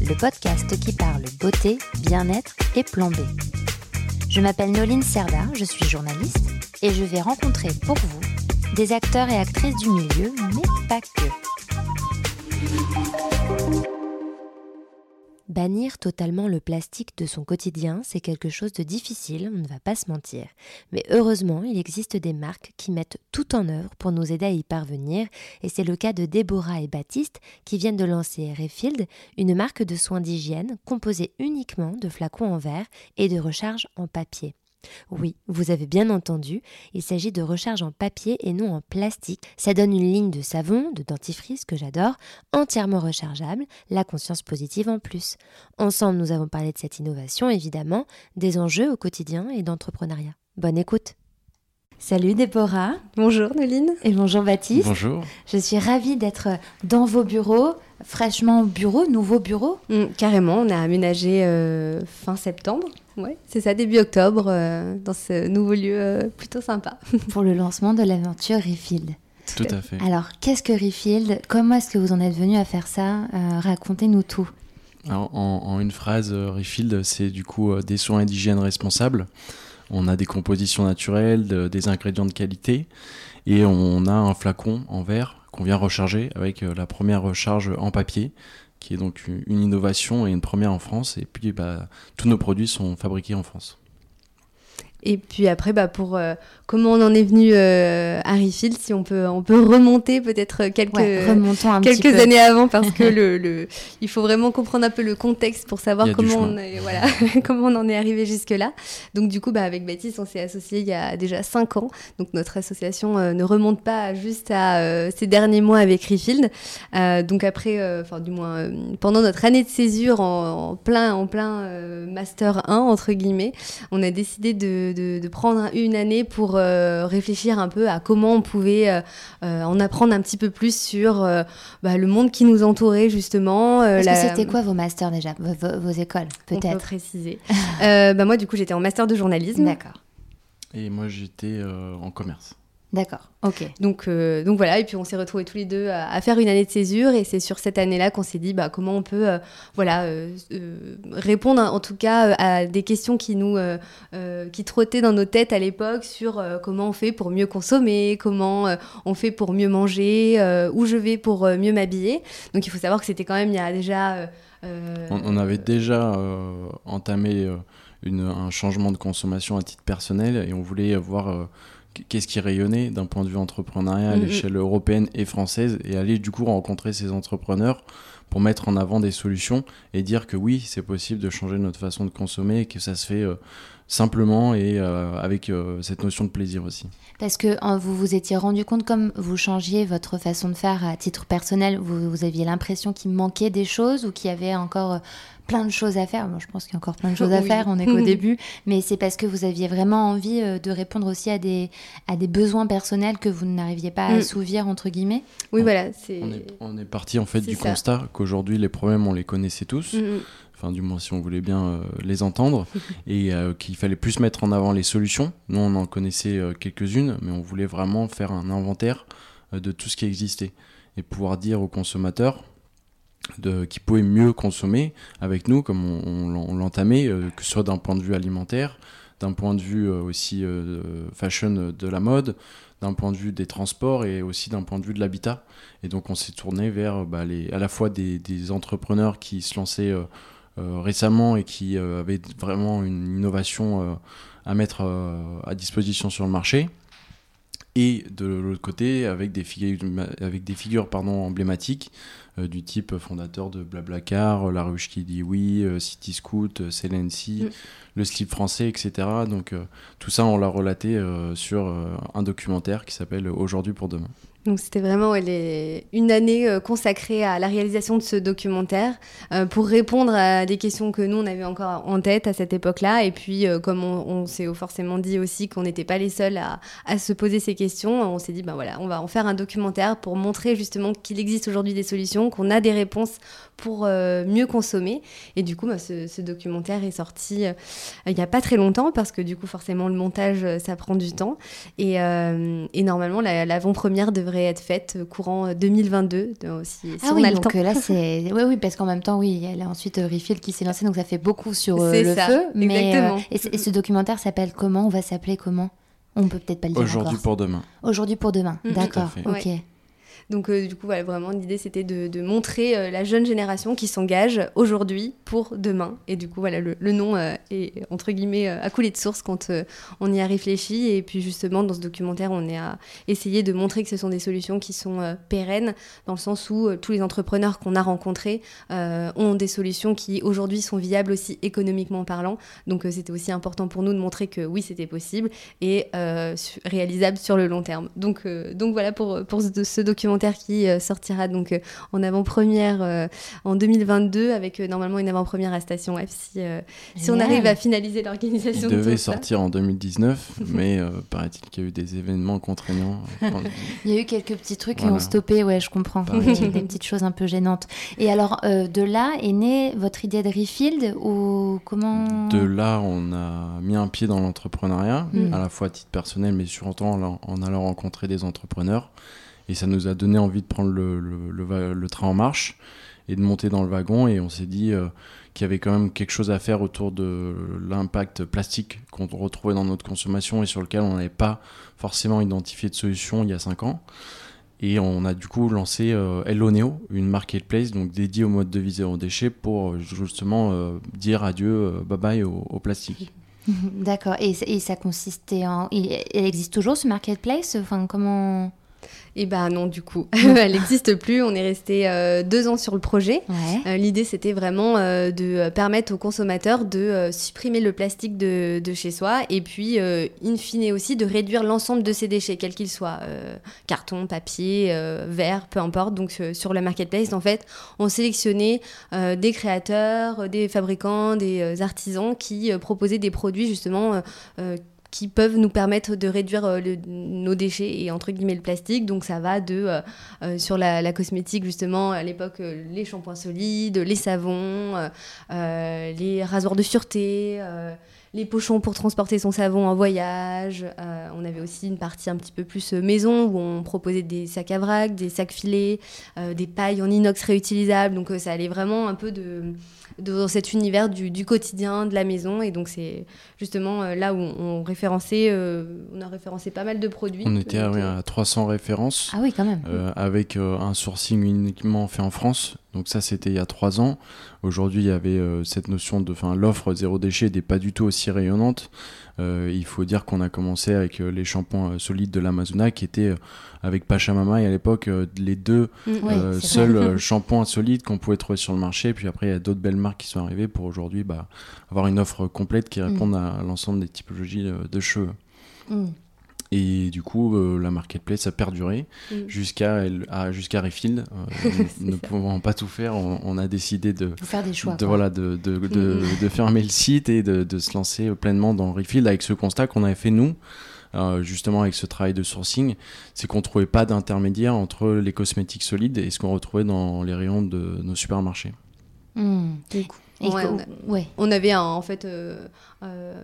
le podcast qui parle beauté, bien-être et plan. Je m'appelle Noline Serda, je suis journaliste et je vais rencontrer pour vous des acteurs et actrices du milieu, mais pas que. Bannir totalement le plastique de son quotidien, c'est quelque chose de difficile, on ne va pas se mentir. Mais heureusement, il existe des marques qui mettent tout en œuvre pour nous aider à y parvenir, et c'est le cas de Déborah et Baptiste qui viennent de lancer Refield, une marque de soins d'hygiène composée uniquement de flacons en verre et de recharge en papier. Oui, vous avez bien entendu, il s'agit de recharge en papier et non en plastique. Ça donne une ligne de savon, de dentifrice que j'adore, entièrement rechargeable, la conscience positive en plus. Ensemble, nous avons parlé de cette innovation, évidemment, des enjeux au quotidien et d'entrepreneuriat. Bonne écoute Salut Déborah. Bonjour Noline. Et bonjour Baptiste. Bonjour. Je suis ravie d'être dans vos bureaux, fraîchement au bureau, nouveau bureau? Mm, carrément, on a aménagé euh, fin septembre. Ouais, c'est ça, début octobre, euh, dans ce nouveau lieu euh, plutôt sympa. Pour le lancement de l'aventure Refield. Tout à fait. Alors, qu'est-ce que Refield? Comment est-ce que vous en êtes venu à faire ça? Racontez-nous tout. Alors, en, en, une phrase, Refield, c'est du coup des soins d'hygiène responsables. On a des compositions naturelles, de, des ingrédients de qualité, et on a un flacon en verre qu'on vient recharger avec la première recharge en papier, qui est donc une innovation et une première en France. Et puis, bah, tous nos produits sont fabriqués en France. Et puis après, bah, pour euh, comment on en est venu euh, à Refield, si on peut, on peut remonter peut-être quelques, ouais, un quelques années avant, parce que le, le, il faut vraiment comprendre un peu le contexte pour savoir comment on, est, voilà, comment on en est arrivé jusque-là. Donc du coup, bah, avec Baptiste, on s'est associé il y a déjà cinq ans. Donc notre association euh, ne remonte pas juste à euh, ces derniers mois avec Refield. Euh, donc après, enfin du moins pendant notre année de césure en, en plein, en plein master 1 entre guillemets, on a décidé de de, de, prendre une année pour euh, réfléchir un peu à comment on pouvait euh, euh, en apprendre un petit peu plus sur bah, le monde qui nous entourait justement. Parce la... que c'était quoi vos masters déjà, vos, vos écoles peut-être peut préciser. bah, moi du coup j'étais en master de journalisme. D'accord. Et moi j'étais en commerce. D'accord, ok. Donc, euh, donc voilà, et puis on s'est retrouvés tous les deux à, à, faire une année de césure, et c'est sur cette année-là qu'on s'est dit bah, comment on peut euh, voilà, euh, répondre en tout cas à des questions qui nous qui trottaient dans nos têtes à l'époque sur comment on fait pour mieux consommer, comment on fait pour mieux manger, où je vais pour mieux m'habiller. Donc il faut savoir que c'était quand même il y a déjà... On, on, avait déjà entamé une, un changement de consommation à titre personnel, et on voulait voir qu'est-ce qui rayonnait d'un point de vue entrepreneurial à l'échelle européenne et française et aller du coup rencontrer ces entrepreneurs pour mettre en avant des solutions et dire que oui, c'est possible de changer notre façon de consommer et que ça se fait euh, simplement et euh, avec euh, cette notion de plaisir aussi. Parce que vous vous étiez rendu compte, comme vous changiez votre façon de faire à titre personnel, vous, vous aviez l'impression qu'il manquait des choses ou qu'il y avait encore plein de choses à faire. Moi, je pense qu'il y a encore plein de choses à oui. faire, on est qu'au début, mais c'est parce que vous aviez vraiment envie euh, de répondre aussi à des, à des besoins personnels que vous n'arriviez pas à mm. assouvir, entre guillemets. Oui, on, voilà. On est, on est parti en fait du ça. constat qu'aujourd'hui, les problèmes, on les connaissait tous. Mm. Enfin, du moins, si on voulait bien euh, les entendre, et euh, qu'il fallait plus mettre en avant les solutions. Nous, on en connaissait euh, quelques-unes, mais on voulait vraiment faire un inventaire euh, de tout ce qui existait et pouvoir dire aux consommateurs de, qui pouvaient mieux consommer avec nous, comme on, l'entamait, euh, que ce soit d'un point de vue alimentaire, d'un point de vue euh, aussi euh, fashion de la mode, d'un point de vue des transports et aussi d'un point de vue de l'habitat. Et donc on s'est tourné vers bah, à la fois des, des, entrepreneurs qui se lançaient récemment et qui avaient vraiment une innovation à mettre à disposition sur le marché et de l'autre côté avec des figures, avec des figures pardon, emblématiques euh, du type fondateur de Blablacar, La Ruche qui dit oui, euh, City Scoot, euh, Celency, mm. le slip français, etc. Donc euh, tout ça, on l'a relaté euh, sur un documentaire qui s'appelle Aujourd'hui pour demain. Donc c'était vraiment une année euh, consacrée à la réalisation de ce documentaire euh, pour répondre à des questions que nous on avait encore en tête à cette époque-là. Et puis euh, comme on, s'est forcément dit aussi qu'on n'était pas les seuls à, se poser ces questions, on s'est dit ben voilà, on va en faire un documentaire pour montrer justement qu'il existe aujourd'hui des solutions, qu'on a des réponses pour mieux consommer. Et du coup, bah, ce, documentaire est sorti il n'y a pas très longtemps parce que du coup forcément le montage ça prend du temps. Et, normalement l'avant-première devrait être faite euh, courant 2022 euh, aussi. ah oui, donc euh, là c'est oui oui parce qu'en même temps oui il y a ensuite Refill qui s'est lancé donc ça fait beaucoup sur le feu. Mais et, ce documentaire s'appelle comment On va s'appeler comment? On peut peut-être pas le dire Aujourd'hui pour demain. Aujourd'hui pour demain. Mm. D'accord. Ok. Donc euh, du coup, voilà, vraiment, l'idée c'était de, montrer euh, la jeune génération qui s'engage aujourd'hui pour demain. Et du coup, voilà, le, nom euh, est entre guillemets à couler de source quand on y a réfléchi. Et puis justement, dans ce documentaire, on est à essayer de montrer que ce sont des solutions qui sont pérennes, dans le sens où tous les entrepreneurs qu'on a rencontrés ont des solutions qui aujourd'hui sont viables aussi économiquement parlant. Donc c'était aussi important pour nous de montrer que oui, c'était possible et réalisable sur le long terme. Donc, voilà pour, pour ce documentaire qui euh, sortira donc euh, en avant-première euh, en 2022 avec normalement une avant-première à Station F si, si on arrive à finaliser l'organisation. Il devait sortir en 2019, mais paraît-il qu'il y a eu des événements contraignants. Il y a eu quelques petits trucs qui ont stoppé, ouais, je comprends. des petites choses un peu gênantes. Et alors, de là est née votre idée de Refield ou comment De là, on a mis un pied dans l'entrepreneuriat, hmm. à la fois à titre personnel, mais surtout en allant rencontrer des entrepreneurs. Et ça nous a donné envie de prendre le, le, train en marche et de monter dans le wagon. Et on s'est dit euh, qu'il y avait quand même quelque chose à faire autour de l'impact plastique qu'on retrouvait dans notre consommation et sur lequel on n'avait pas forcément identifié de solution il y a 5 ans. Et on a du coup lancé euh, Neo, une marketplace donc dédiée au mode de vie zéro déchet pour euh, justement euh, dire adieu, bye bye au, plastique. D'accord. Et, et, ça consistait en. Il existe toujours ce marketplace? Enfin, comment. Et eh ben non, du coup, elle n'existe plus. On est resté euh, deux ans sur le projet. Euh, l'idée, c'était vraiment euh, de permettre aux consommateurs de supprimer le plastique de, de, chez soi et puis, in fine aussi, de réduire l'ensemble de ces déchets, quels qu'ils soient, carton, papier, verre, peu importe. Donc sur la marketplace, en fait, on sélectionnait des créateurs, des fabricants, des artisans qui proposaient des produits justement qui peuvent nous permettre de réduire euh, nos déchets et entre guillemets le plastique. Donc ça va de euh, euh, sur la, cosmétique justement à l'époque les shampoings solides, les savons, les rasoirs de sûreté les pochons pour transporter son savon en voyage. on avait aussi une partie un petit peu plus maison où on proposait des sacs à vrac, des sacs filets, des pailles en inox réutilisables. Donc ça allait vraiment un peu de, dans cet univers du, quotidien, de la maison. Et donc, c'est justement euh, là où on, référençait, euh, on a référencé pas mal de produits. On était à, 300 références. Ah oui, quand même. Euh, avec un sourcing uniquement fait en France. Donc ça, c'était il y a trois ans. Aujourd'hui, il y avait cette notion de, enfin, l'offre zéro déchet n'est pas du tout aussi rayonnante. Il faut dire qu'on a commencé avec les shampoings solides de l'Amazona qui étaient avec Pachamama et à l'époque euh, les deux mm. euh, seuls euh, shampoings solides qu'on pouvait trouver sur le marché. Puis après, il y a d'autres belles marques qui sont arrivées pour aujourd'hui bah, avoir une offre complète qui réponde mm. à l'ensemble des typologies de, cheveux. Mm. Et du coup, la marketplace a perduré jusqu'à jusqu'à Refill. ne pouvant pas tout faire, on, a décidé de, faire des choix, de, voilà, de, de, de, fermer le site et de, se lancer pleinement dans Refill avec ce constat qu'on avait fait nous. Euh, justement avec ce travail de sourcing, c'est qu'on trouvait pas d'intermédiaire entre les cosmétiques solides et ce qu'on retrouvait dans les rayons de nos supermarchés. Mmh. on, avait en fait euh, euh,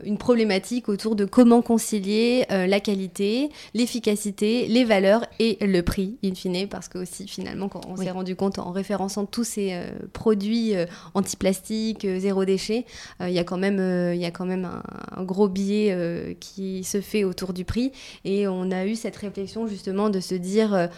une problématique autour de comment concilier euh, la qualité, l'efficacité, les valeurs et le prix, in fine, parce que aussi finalement, quand on s'est rendu compte en référençant tous ces euh, produits anti-plastique, zéro déchet, il y a quand même, il y a quand même un, gros biais qui se fait autour du prix. Et on a eu cette réflexion justement de se dire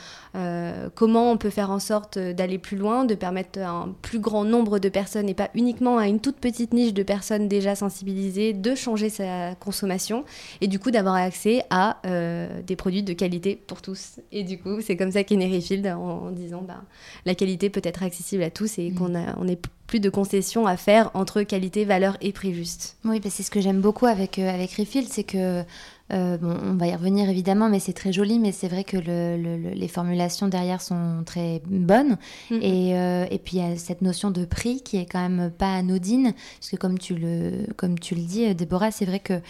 comment on peut faire en sorte d'aller plus loin, de permettre à un plus grand nombre de personnes et pas uniquement à une toute petite niche de personnes déjà sensibilisées de changer sa consommation et du coup d'avoir accès à euh, des produits de qualité pour tous. Et du coup, c'est comme ça qu'est Refield en, disant bah, la qualité peut être accessible à tous et mm. qu'on a, on est plus de concessions à faire entre qualité, valeur et prix juste. Oui, bah, c'est ce que j'aime beaucoup avec, euh, avec Refield, c'est que bon, on va y revenir évidemment, mais c'est très joli, mais c'est vrai que les formulations derrière sont très bonnes. Mm. Et, et, puis il y a cette notion de prix qui est quand même pas anodine, parce que comme tu le, comme tu le dis, Déborah, c'est vrai que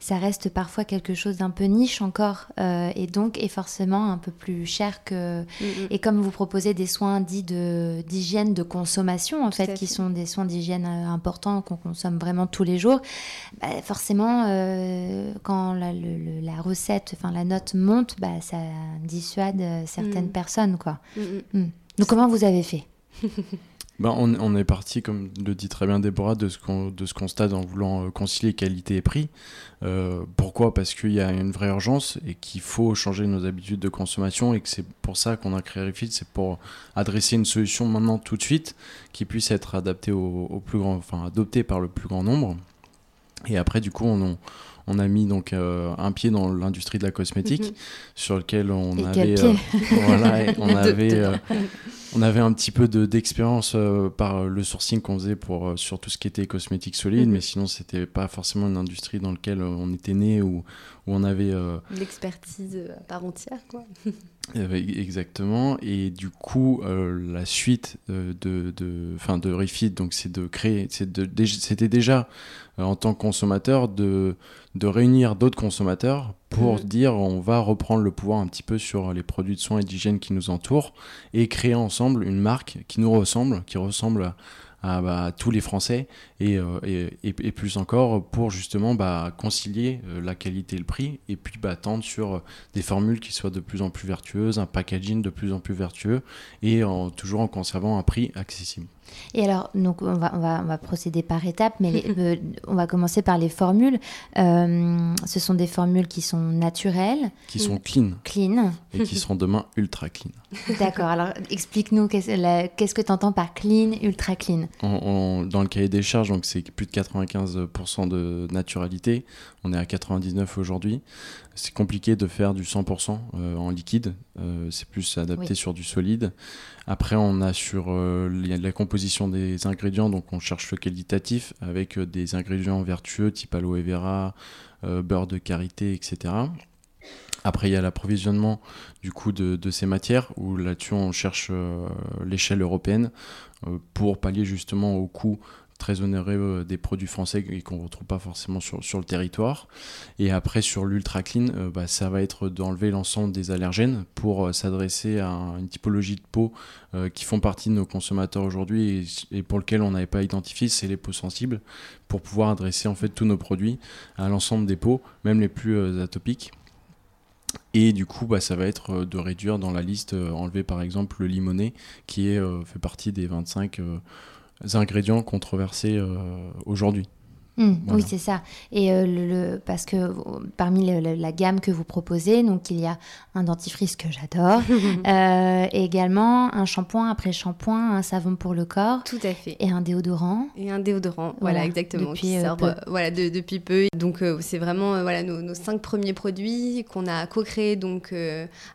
ça reste parfois quelque chose d'un peu niche encore euh, et donc est forcément un peu plus cher que. Mm, mm. Et comme vous proposez des soins dits d'hygiène de, consommation, en fait, qui sont des soins d'hygiène euh, importants qu'on consomme vraiment tous les jours, bah, forcément, euh, quand la, recette, enfin la note monte, bah, ça dissuade certaines mm. personnes. Quoi. Donc, comment vous avez fait? ben, on, est parti, comme le dit très bien Déborah, de ce, de ce constat en voulant euh, concilier qualité et prix. Euh, pourquoi? Parce qu'il y a une vraie urgence et qu'il faut changer nos habitudes de consommation et que c'est pour ça qu'on a créé Refit, c'est pour adresser une solution maintenant tout de suite qui puisse être adaptée au, plus grand, enfin adoptée par le plus grand nombre. Et après, du coup, on, on a mis donc euh, un pied dans l'industrie de la cosmétique mhm. sur lequel on avait, voilà, on avait on avait un petit peu d'expérience euh, par le sourcing qu'on faisait pour, euh, sur tout ce qui était cosmétique solide, mhm. mais sinon, c'était pas forcément une industrie dans laquelle euh, on était né ou où on avait. L'expertise à part entière, quoi. Exactement. Et du coup, la suite de, de, fin, de Refit, donc c'est de créer, c'était déjà en tant que consommateur de, de réunir d'autres consommateurs pour mm. dire on va reprendre le pouvoir un petit peu sur les produits de soins et d'hygiène qui nous entourent et créer ensemble une marque qui nous ressemble, qui ressemble à, bah, tous les Français euh, et, plus encore pour justement bah, concilier euh, la qualité et le prix et puis bah, sur des formules qui soient de plus en plus vertueuses, un packaging de plus en plus vertueux et toujours en conservant un prix accessible. Et alors, donc on va, on va, on va procéder par étapes, mais euh, on va commencer par les formules. Euh, ce sont des formules qui sont naturelles. Qui sont clean. Clean. Et qui seront demain ultra clean. D'accord, alors explique-nous qu'est-ce que tu entends par clean, ultra clean? Dans le cahier des charges, donc c'est plus de 95% de naturalité. On est à 99 aujourd'hui. C'est compliqué de faire du 100% euh, en liquide. c'est plus adapté sur du solide. Après, on a sur euh, la composition des ingrédients, donc on cherche le qualitatif avec euh, des ingrédients vertueux type aloe vera, euh, beurre de karité, etc. Après, il y a l'approvisionnement du coup de, ces matières, où là-dessus on cherche l'échelle européenne pour pallier justement au coût très onéreux euh, des produits français et qu'on ne retrouve pas forcément sur, sur, le territoire. Et après, sur l'ultra clean, euh, bah, ça va être d'enlever l'ensemble des allergènes pour euh, s'adresser à une typologie de peau qui font partie de nos consommateurs aujourd'hui et, pour lequel on n'avait pas identifié, c'est les peaux sensibles, pour pouvoir adresser en fait tous nos produits à l'ensemble des peaux, même les plus atopiques. Et du coup, bah, ça va être de réduire dans la liste, enlever par exemple le limonet, qui est, fait partie des 25 ingrédients controversés euh, aujourd'hui. Mmh, oui, c'est ça. Et euh, le, parce que euh, parmi la gamme que vous proposez, donc il y a un dentifrice que j'adore, euh, et également un shampoing après shampoing, un savon pour le corps. Tout à fait. Et un déodorant. Et un déodorant, voilà, exactement. Depuis peu. voilà, depuis peu. Donc c'est vraiment voilà nos, cinq premiers produits qu'on a co-créés donc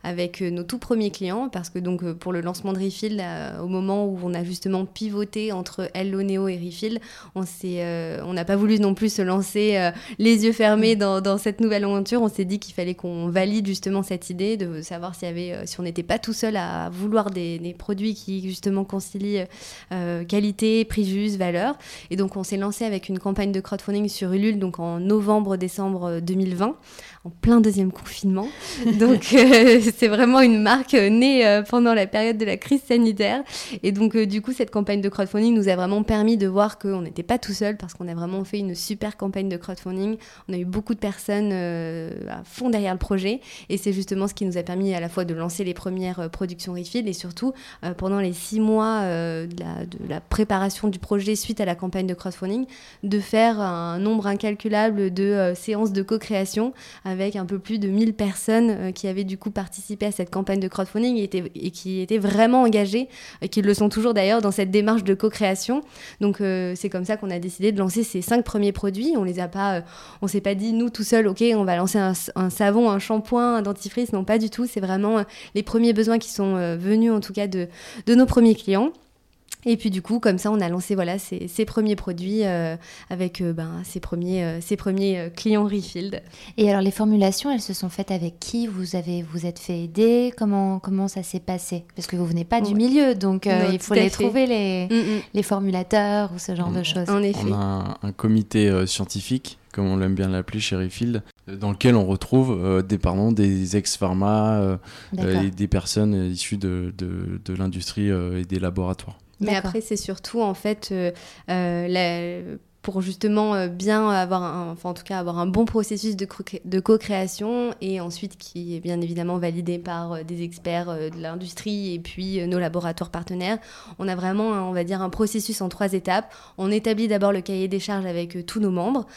avec nos tout premiers clients, parce que donc pour le lancement de Refill, au moment où on a justement pivoté entre Hello Neo et Refill, on s'est, on n'a pas voulu non plus se lancer euh, les yeux fermés mm. dans, cette nouvelle aventure. On s'est dit qu'il fallait qu'on valide justement cette idée de savoir s'il y avait, euh, si on n'était pas tout seul à vouloir des, produits qui justement concilient euh, qualité, prix juste, valeur. Et donc on s'est lancé avec une campagne de crowdfunding sur Ulule donc en novembre-décembre 2020 en plein deuxième confinement. Donc c'est vraiment une marque née pendant la période de la crise sanitaire. Et donc du coup cette campagne de crowdfunding nous a vraiment permis de voir qu'on n'était pas tout seul parce qu'on a vraiment fait une super campagne de crowdfunding. On a eu beaucoup de personnes euh, à fond derrière le projet et c'est justement ce qui nous a permis à la fois de lancer les premières euh, productions Refill et surtout euh, pendant les six mois de la, préparation du projet suite à la campagne de crowdfunding de faire un nombre incalculable de séances de co-création avec un peu plus de 1000 personnes qui avaient du coup participé à cette campagne de crowdfunding et, et qui étaient vraiment engagées et qui le sont toujours d'ailleurs dans cette démarche de co-création. Donc c'est comme ça qu'on a décidé de lancer ces cinq premiers produits. On les a pas, euh, on s'est pas dit nous tout seul, ok, on va lancer un, savon, un shampoing, un dentifrice. Non, pas du tout. C'est vraiment euh, les premiers besoins qui sont euh, venus en tout cas de, de nos premiers clients. Et puis du coup, comme ça, on a lancé voilà ces, premiers produits euh, avec euh, ben, ces premiers, euh, ces premiers clients Refield. Et alors les formulations, elles se sont faites avec qui Vous avez vous êtes fait aider? Comment comment ça s'est passé? Parce que vous venez pas du milieu, donc il faut les trouver les, mm, mm. les formulateurs ou ce genre de choses. En effet. On a un, comité scientifique comme on l'aime bien l'appeler chez Refield, dans lequel on retrouve des, pardon, des ex-pharma et des personnes issues de, de, de l'industrie et des laboratoires. Mais après, c'est surtout en fait euh, euh, la, pour justement euh, bien avoir, un, enfin en tout cas avoir un bon processus de, co-création et ensuite qui est bien évidemment validé par euh, des experts euh, de l'industrie et puis nos laboratoires partenaires. On a vraiment, on va dire, un processus en trois étapes. On établit d'abord le cahier des charges avec tous nos membres.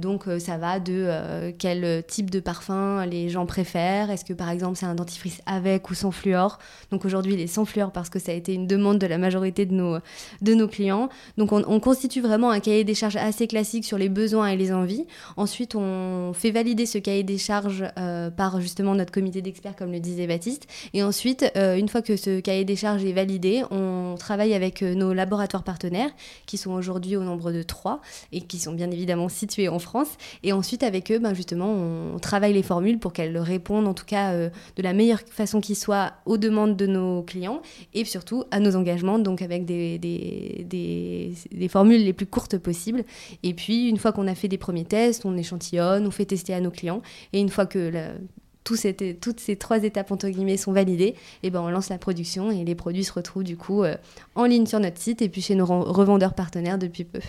donc ça va de quel type de parfum les gens préfèrent. Est-ce que par exemple c'est un dentifrice avec ou sans fluor? Donc aujourd'hui il est sans fluor parce que ça a été une demande de la majorité de nos, de nos clients. Donc on, on constitue vraiment un cahier des charges assez classique sur les besoins et les envies. Ensuite, on fait valider ce cahier des charges euh, par justement notre comité d'experts, comme le disait Baptiste. Et ensuite, euh, une fois que ce cahier des charges est validé, on travaille avec euh, nos laboratoires partenaires, qui sont aujourd'hui au nombre de trois et qui sont bien évidemment situés en France. Et ensuite, avec eux, ben, justement, on travaille les formules pour qu'elles répondent en tout cas de la meilleure façon qui soit aux demandes de nos clients et surtout à nos engagements, donc avec des, formules les plus courtes possibles et puis, une fois qu'on a fait des premiers tests, on échantillonne, on fait tester à nos clients. Et une fois que toutes ces trois étapes entre guillemets sont validées, et eh ben on lance la production et les produits se retrouvent du coup euh, en ligne sur notre site et puis chez nos revendeurs partenaires depuis peu.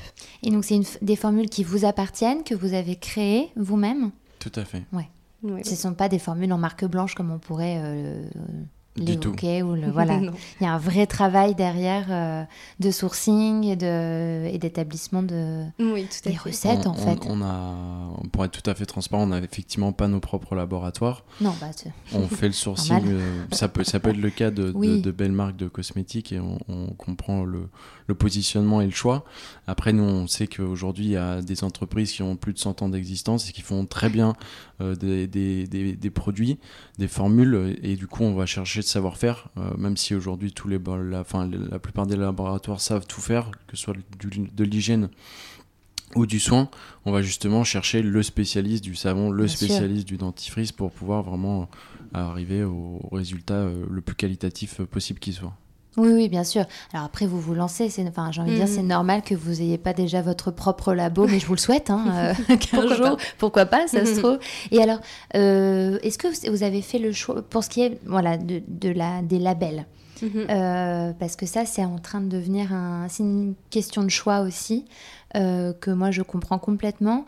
Et donc c'est des formules qui vous appartiennent, que vous avez créées vous-même? Tout à fait. Ouais. Ce ne sont pas des formules en marque blanche comme on pourrait euh, les tout. ou le voilà. Il y a un vrai travail derrière euh, de sourcing et de et d'établissement de oui, tout des recettes en fait. On a, pour être tout à fait transparent, on n'a effectivement pas nos propres laboratoires. Non, bah, on fait le sourcing. Euh, ça peut ça peut être le cas de, de, belles marques de cosmétiques et on, on comprend le, le, positionnement et le choix. Après, nous, on sait qu'aujourd'hui, il y a des entreprises qui ont plus de 100 ans d'existence et qui font très bien euh, des, des, des, des produits, des formules et du coup, on va chercher de savoir-faire, euh, même si aujourd'hui tous les, la, enfin, la plupart des laboratoires savent tout faire, que ce soit de l'hygiène ou du soin, on va justement chercher le spécialiste du savon, le spécialiste du dentifrice pour pouvoir vraiment arriver au résultat euh, le plus qualitatif possible qui soit. Oui, oui, bien sûr. Alors après, vous vous lancez, c'est, enfin, j'ai envie de dire, c'est mm. normal que vous n'ayez pas déjà votre propre labo, mais je vous le souhaite, hein, euh, qu'un jour, pourquoi pas, ça se trouve. Et alors, euh, est-ce que vous avez fait le choix, pour ce qui est voilà, de, de la, des labels? Mm-hmm. euh, parce que ça, c'est en train de devenir un, c'est une question de choix aussi, que moi je comprends complètement.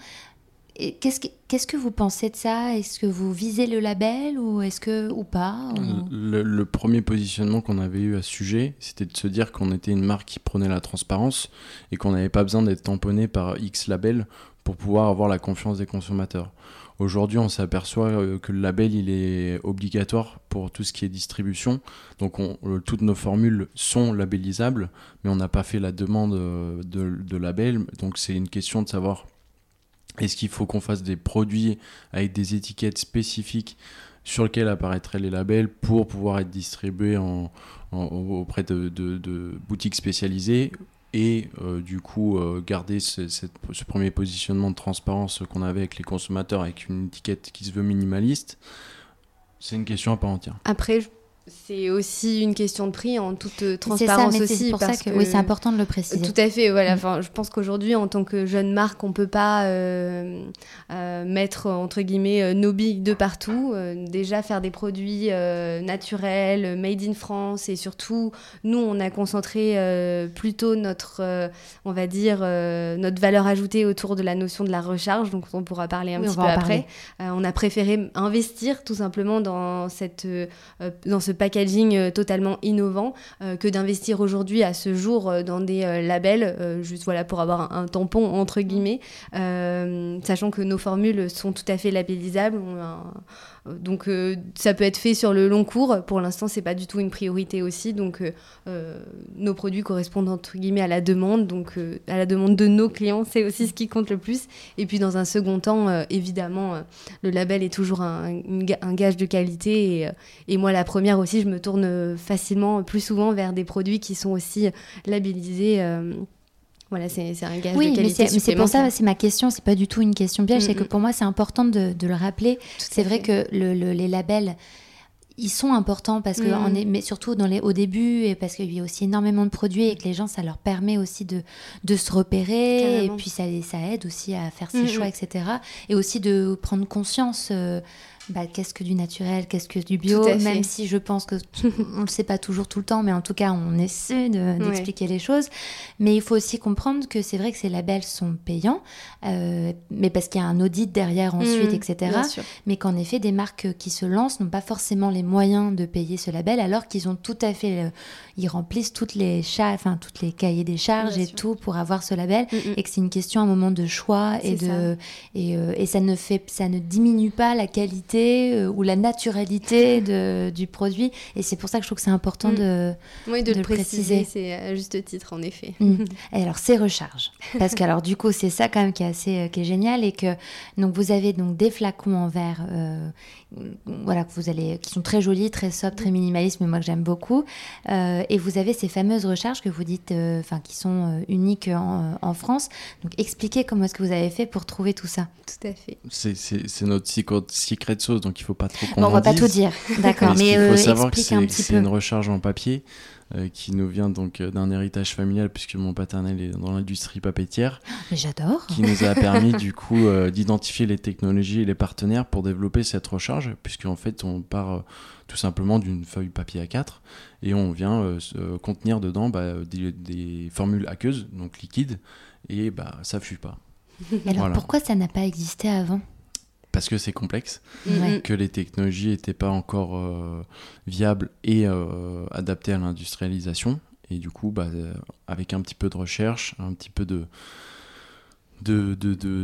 Qu'est-ce que, vous pensez de ça? Est-ce que vous visez le label ou est-ce que ou pas? Le, premier positionnement qu'on avait eu à ce sujet, c'était de se dire qu'on était une marque qui prenait la transparence et qu'on n'avait pas besoin d'être tamponné par X label pour pouvoir avoir la confiance des consommateurs. Aujourd'hui, on s'aperçoit euh, que le label il est obligatoire pour tout ce qui est distribution. Donc, on, toutes nos formules sont labellisables, mais on n'a pas fait la demande euh, de label. Donc, c'est une question de savoir est-ce qu'il faut qu'on fasse des produits avec des étiquettes spécifiques sur lesquelles apparaîtraient les labels pour pouvoir être distribués auprès de, boutiques spécialisées et euh, du coup euh, garder ce, ce, premier positionnement de transparence qu'on avait avec les consommateurs avec une étiquette qui se veut minimaliste? C'est une question à part entière. Après, c'est aussi une question de prix en toute transparence aussi. C'est pour ça que, oui, c'est important de le préciser. Tout à fait. Voilà. Mm. Enfin, je pense qu'aujourd'hui, en tant que jeune marque, on peut pas euh, euh, mettre entre guillemets euh, nos billes de partout. déjà, faire des produits naturels, made in France, et surtout, nous, on a concentré plutôt notre, on va dire, notre valeur ajoutée autour de la notion de la recharge. Donc, on pourra parler un petit peu après. on a préféré investir tout simplement dans cette, dans ce packaging euh, totalement innovant euh, que d'investir aujourd'hui à ce jour euh, dans des labels, juste voilà pour avoir un, tampon entre guillemets, sachant que nos formules sont tout à fait labellisables. Donc ça peut être fait sur le long cours. Pour l'instant, c'est pas du tout une priorité aussi. Donc nos produits correspondent entre guillemets à la demande, donc à la demande de nos clients, c'est aussi ce qui compte le plus. Et puis dans un second temps, évidemment, le label est toujours un, gage de qualité. Et, moi, la première aussi, je me tourne facilement, plus souvent vers des produits qui sont aussi labellisés. Voilà, c'est un gage oui, de qualité. mais c'est pour ça, c'est ma question, c'est pas du tout une question piège, c'est que pour moi, c'est important de, le rappeler. C'est vrai que les labels, ils sont importants parce que on est, mais surtout dans les, au début et parce qu'il y a aussi énormément de produits et que les gens ça leur permet aussi de, de se repérer. Et puis ça, ça aide aussi à faire ses choix etc et aussi de prendre conscience euh, bah, qu'est-ce que du naturel, qu'est-ce que du bio, même si je pense que on le sait pas toujours tout le temps, mais en tout cas on essaie d'expliquer les choses. Mais il faut aussi comprendre que c'est vrai que ces labels sont payants, euh, mais parce qu'il y a un audit derrière ensuite, mmh, etc. Mais qu'en effet des marques qui se lancent n'ont pas forcément les moyens de payer ce label, alors qu'ils ont tout à fait, ils remplissent toutes les enfin toutes les cahiers des charges et tout pour avoir ce label, mmh, mmh. et que c'est une question à un moment de choix et de et, euh, et ça ne fait, ça ne diminue pas la qualité euh, ou la naturalité de, du produit. Et c'est pour ça que je trouve que c'est important mm. de, oui, de, le préciser. C'est à juste titre, en effet. Mm. Et alors, c'est recharge. Parce que, alors, du coup, c'est ça quand même qui est assez euh, qui est génial. Et que donc, vous avez donc des flacons en verre euh, voilà, que vous allez, qui sont très jolis, très sobres, très minimalistes, mais moi que j'aime beaucoup. et vous avez ces fameuses recharges que vous dites, enfin, qui sont uniques en, en, France. Donc, expliquez comment est-ce que vous avez fait pour trouver tout ça. Tout à fait. C'est notre secret sauce, donc il faut pas trop bon, On va pas tout dire, d'accord. mais, il faut euh, savoir que c'est une recharge en papier euh, qui nous vient donc euh, d'un héritage familial puisque mon paternel est dans l'industrie papetière. Mais j'adore. Qui nous a permis du coup d'identifier les technologies et les partenaires pour développer cette recharge, puisque en fait on part tout simplement d'une feuille papier A4 et on vient contenir dedans bah, des, formules aqueuses, donc liquides, et bah ça fuit pas. alors pourquoi ça n'a pas existé avant? Parce que c'est complexe, que les technologies n'étaient pas encore euh, viables et euh, adaptées à l'industrialisation. Et du coup, bah, euh, avec un petit peu de recherche, un petit peu de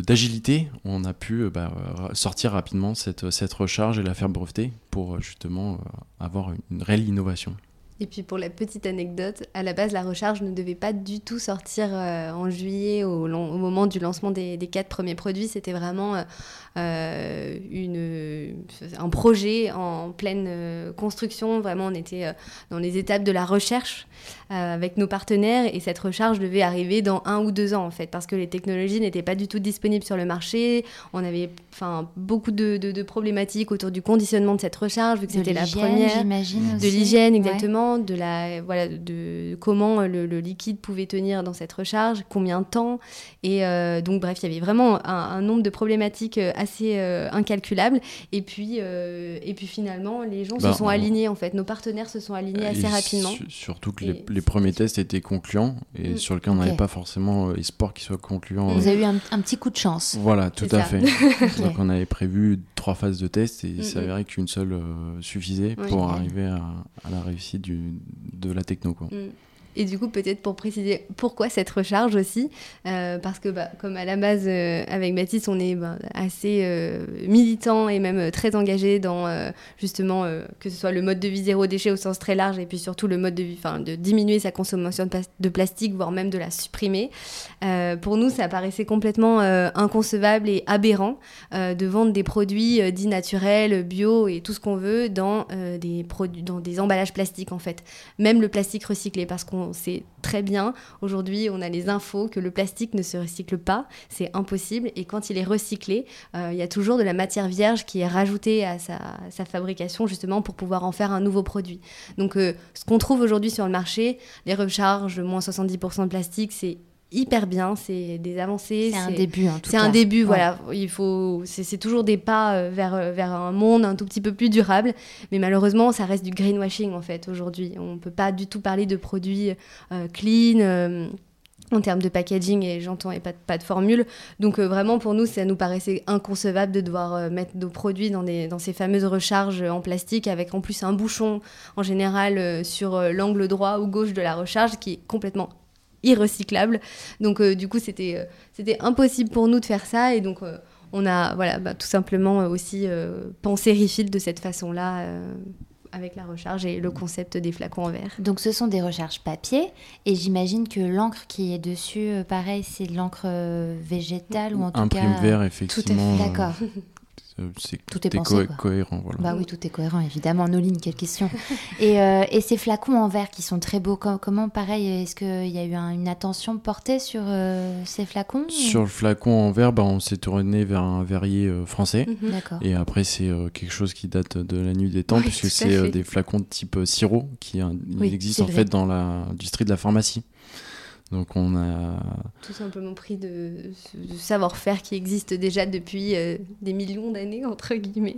d'agilité, on a pu bah, sortir rapidement cette, cette recharge et la faire breveter pour justement avoir une réelle innovation. Et puis pour la petite anecdote, à la base, la recharge ne devait pas du tout sortir euh, en juillet au, au, moment du lancement des, quatre premiers produits. C'était vraiment euh, euh, une, un projet en pleine construction. Vraiment, on était dans les étapes de la recherche avec nos partenaires et cette recharge devait arriver dans un ou deux ans en fait, parce que les technologies n'étaient pas du tout disponibles sur le marché. On avait enfin beaucoup de, de, problématiques autour du conditionnement de cette recharge vu que c'était la première. De l'hygiène, exactement de la voilà de comment le, liquide pouvait tenir dans cette recharge, combien de temps. Et euh, donc bref il y avait vraiment un, nombre de problématiques euh, assez euh, incalculables. Et puis et puis finalement les gens se bah, sont alignés en fait. Nos partenaires se sont alignés assez rapidement. surtout que les, premiers tests étaient concluants et mm. sur lequel on n'avait pas forcément espoir qu'ils soient concluants. Vous avez eu un, petit coup de chance. Voilà tout à fait. Donc on avait prévu trois phases de tests et il s'avérait qu'une seule suffisait pour arriver à, à la réussite du, de la techno. Quoi. Et du coup, peut-être pour préciser pourquoi cette recharge aussi, euh, parce que bah, comme à la base, euh, avec Baptiste, on est bah, assez euh, militant et même très engagé dans justement que ce soit le mode de vie zéro déchet au sens très large et puis surtout le mode de vie, de diminuer sa consommation de, plastique, voire même de la supprimer. pour nous, ça paraissait complètement inconcevable et aberrant de vendre des produits dits naturels, bio et tout ce qu'on veut dans, des dans des emballages plastiques en fait. Même le plastique recyclé, parce qu'on on sait très bien, aujourd'hui, on a les infos que le plastique ne se recycle pas, c'est impossible. Et quand il est recyclé, euh, il y a toujours de la matière vierge qui est rajoutée à sa, fabrication, justement, pour pouvoir en faire un nouveau produit. Donc, euh, ce qu'on trouve aujourd'hui sur le marché, les recharges, moins 70% de plastique, c'est hyper bien, c'est des avancées. C'est un début en tout cas. C'est un début, voilà. Il faut, c'est toujours des pas euh, vers, euh, vers un monde un tout petit peu plus durable, mais malheureusement, ça reste du greenwashing en fait aujourd'hui. On peut pas du tout parler de produits euh, clean. en termes de packaging et j'entends et pas, pas de formule. Donc vraiment pour nous ça nous paraissait inconcevable de devoir mettre nos produits dans, des, dans ces fameuses recharges en plastique avec en plus un bouchon en général sur l'angle droit ou gauche de la recharge qui est complètement irrecyclables. Donc du coup, c'était c'était impossible pour nous de faire ça et donc on a voilà, bah, tout simplement aussi pensé Refill de cette façon-là avec la recharge et le concept des flacons en verre. Donc ce sont des recharges papier et j'imagine que l'encre qui est dessus, pareil, c'est de l'encre végétale ou en tout cas... Un prime vert, effectivement. D'accord. Euh, tout est, pensé, cohérent. Voilà. Bah oui, tout est cohérent, évidemment. Noline, quelle question. et, euh, et, ces flacons en verre qui sont très beaux, comment, pareil, est-ce qu'il y a eu une attention portée sur euh, ces flacons Sur le flacon en verre, bah, on s'est tourné vers un verrier français. Mhm. Et après, c'est quelque chose qui date de la nuit des temps, puisque c'est des flacons de type sirop qui existent en fait dans l'industrie de la pharmacie. Donc on a tout simplement pris de, savoir-faire qui existe déjà depuis euh, des millions d'années entre guillemets.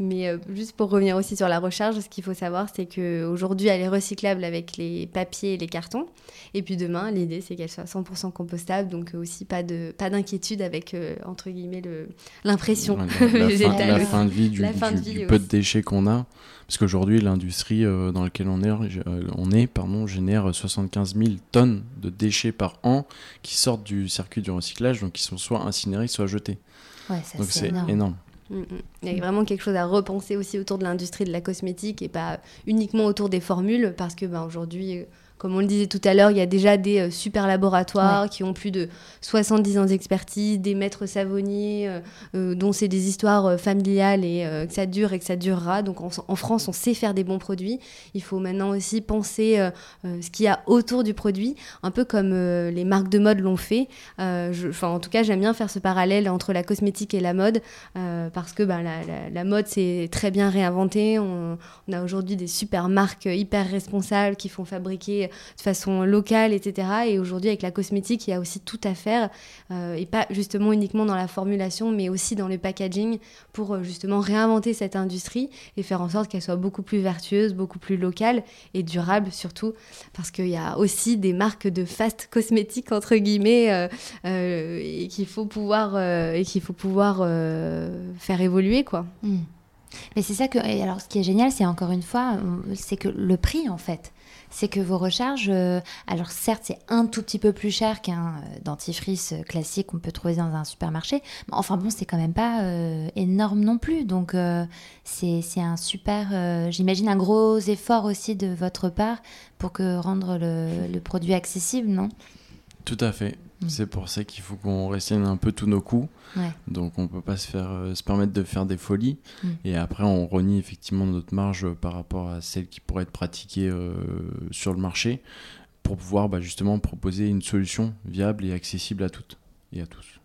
Mais euh, juste pour revenir aussi sur la recharge, ce qu'il faut savoir, c'est qu'aujourd'hui, elle est recyclable avec les papiers et les cartons. Et puis demain, l'idée, c'est qu'elle soit 100% compostable. Donc aussi, pas de pas d'inquiétude avec, euh, entre guillemets, l'impression végétale. La, fin de vie du, peu de déchets qu'on a. Parce qu'aujourd'hui, l'industrie euh, dans laquelle on est, on est pardon, génère 75 000 tonnes de déchets par an qui sortent du circuit du recyclage, donc qui sont soit incinérés, soit jetés. Ouais, donc c'est énorme. Mm. Il y a vraiment quelque chose à repenser aussi autour de l'industrie de la cosmétique et pas uniquement autour des formules parce que ben, aujourd'hui euh, comme on le disait tout à l'heure, il y a déjà des euh, super laboratoires qui ont plus de 70 ans d'expertise, des maîtres savonniers euh, euh, dont c'est des histoires familiales et que ça dure et que ça durera. Donc en, France, on sait faire des bons produits. Il faut maintenant aussi penser ce qu'il y a autour du produit, un peu comme les marques de mode l'ont fait. Enfin, en tout cas, j'aime bien faire ce parallèle entre la cosmétique et la mode parce que ben, la, mode s'est très bien réinventée. On, on a aujourd'hui des super marques hyper responsables qui font fabriquer de façon locale, etc. Et aujourd'hui, avec la cosmétique, il y a aussi tout à faire, euh, et pas justement uniquement dans la formulation, mais aussi dans le packaging, pour euh, justement réinventer cette industrie et faire en sorte qu'elle soit beaucoup plus vertueuse, beaucoup plus locale et durable surtout, parce qu'il y a aussi des marques de fast cosmétiques, entre guillemets, euh, et qu'il faut pouvoir, et qu'il faut pouvoir faire évoluer, quoi. Hmm. Mais c'est ça que. alors, ce qui est génial, c'est encore une fois, c'est que le prix, en fait c'est que vos recharges, euh, alors certes c'est un tout petit peu plus cher qu'un euh, dentifrice euh, classique qu'on peut trouver dans un supermarché, mais enfin bon c'est quand même pas énorme non plus, donc c'est un super, j'imagine un gros effort aussi de votre part pour que rendre le produit accessible, non? Tout à fait. Mm. C'est pour ça qu'il faut qu'on restienne un peu tous nos coûts. Donc on peut pas se, faire, euh, se permettre de faire des folies. Mm. Et après, on renie effectivement notre marge par rapport à celle qui pourrait être pratiquée euh, sur le marché pour pouvoir bah, justement proposer une solution viable et accessible à toutes et à tous.